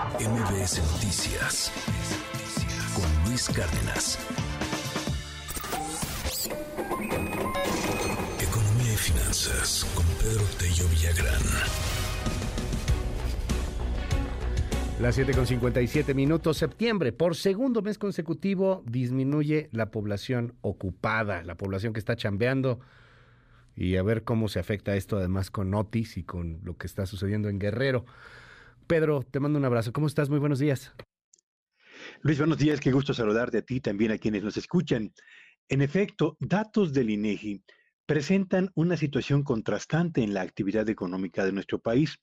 MBS Noticias con Luis Cárdenas. Economía y finanzas con Pedro Tello Villagrán. Las 7.57 minutos, septiembre, por segundo mes consecutivo disminuye la población ocupada, la población que está chambeando y a ver cómo se afecta esto además con Otis y con lo que está sucediendo en Guerrero. Pedro, te mando un abrazo. ¿Cómo estás? Muy buenos días. Luis, buenos días. Qué gusto saludarte a ti también a quienes nos escuchan. En efecto, datos del INEGI presentan una situación contrastante en la actividad económica de nuestro país.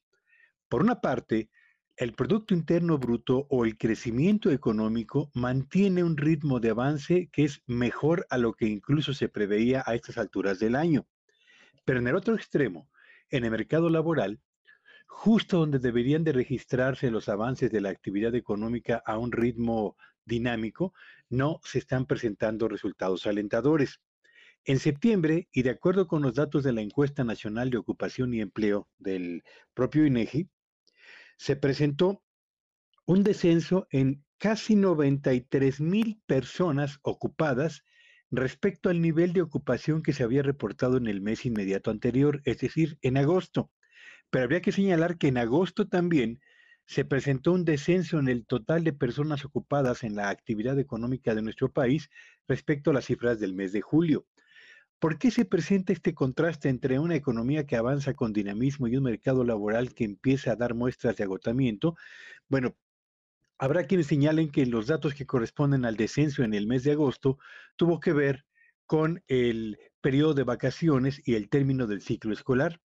Por una parte, el Producto Interno Bruto o el crecimiento económico mantiene un ritmo de avance que es mejor a lo que incluso se preveía a estas alturas del año. Pero en el otro extremo, en el mercado laboral, justo donde deberían de registrarse los avances de la actividad económica a un ritmo dinámico, no se están presentando resultados alentadores. En septiembre, y de acuerdo con los datos de la encuesta nacional de ocupación y empleo del propio INEGI, se presentó un descenso en casi 93 mil personas ocupadas respecto al nivel de ocupación que se había reportado en el mes inmediato anterior, es decir, en agosto. Pero habría que señalar que en agosto también se presentó un descenso en el total de personas ocupadas en la actividad económica de nuestro país respecto a las cifras del mes de julio. ¿Por qué se presenta este contraste entre una economía que avanza con dinamismo y un mercado laboral que empieza a dar muestras de agotamiento? Bueno, habrá quienes señalen que los datos que corresponden al descenso en el mes de agosto tuvo que ver con el periodo de vacaciones y el término del ciclo escolar.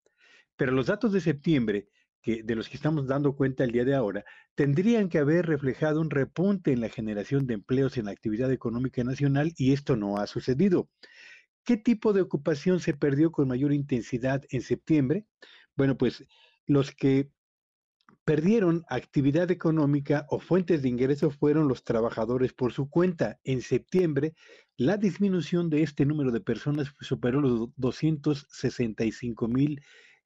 Pero los datos de septiembre, que, de los que estamos dando cuenta el día de ahora, tendrían que haber reflejado un repunte en la generación de empleos en la actividad económica nacional y esto no ha sucedido. ¿Qué tipo de ocupación se perdió con mayor intensidad en septiembre? Bueno, pues los que perdieron actividad económica o fuentes de ingreso fueron los trabajadores por su cuenta. En septiembre, la disminución de este número de personas superó los 265 mil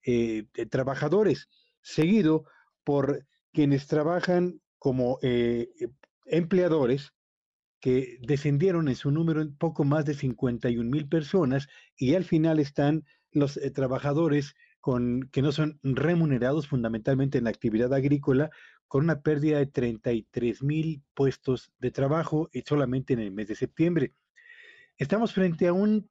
eh, trabajadores, seguido por quienes trabajan como eh, empleadores, que descendieron en su número en poco más de 51 mil personas, y al final están los eh, trabajadores con, que no son remunerados fundamentalmente en la actividad agrícola, con una pérdida de 33 mil puestos de trabajo solamente en el mes de septiembre. Estamos frente a un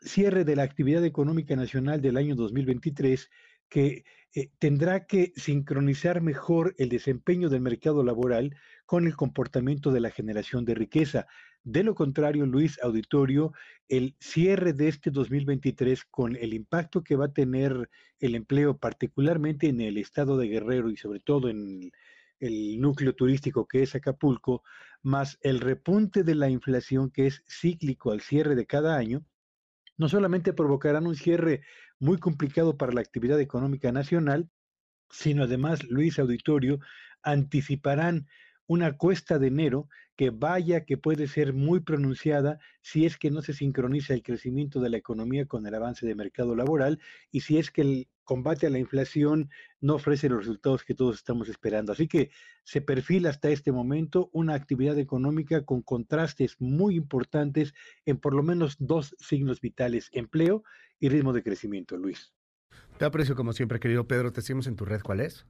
cierre de la actividad económica nacional del año 2023 que eh, tendrá que sincronizar mejor el desempeño del mercado laboral con el comportamiento de la generación de riqueza. De lo contrario, Luis Auditorio, el cierre de este 2023 con el impacto que va a tener el empleo, particularmente en el estado de Guerrero y sobre todo en el núcleo turístico que es Acapulco, más el repunte de la inflación que es cíclico al cierre de cada año, no solamente provocarán un cierre muy complicado para la actividad económica nacional, sino además, Luis Auditorio, anticiparán una cuesta de enero que vaya que puede ser muy pronunciada si es que no se sincroniza el crecimiento de la economía con el avance de mercado laboral y si es que el combate a la inflación no ofrece los resultados que todos estamos esperando. Así que se perfila hasta este momento una actividad económica con contrastes muy importantes en por lo menos dos signos vitales, empleo y ritmo de crecimiento, Luis. Te aprecio como siempre, querido Pedro. Te seguimos en tu red. ¿Cuál es?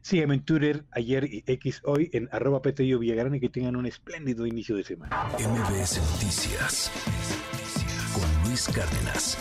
Sígueme en Twitter ayer y X hoy en arroba Petello Villagrán y que tengan un espléndido inicio de semana. MBS Noticias con Luis Cárdenas.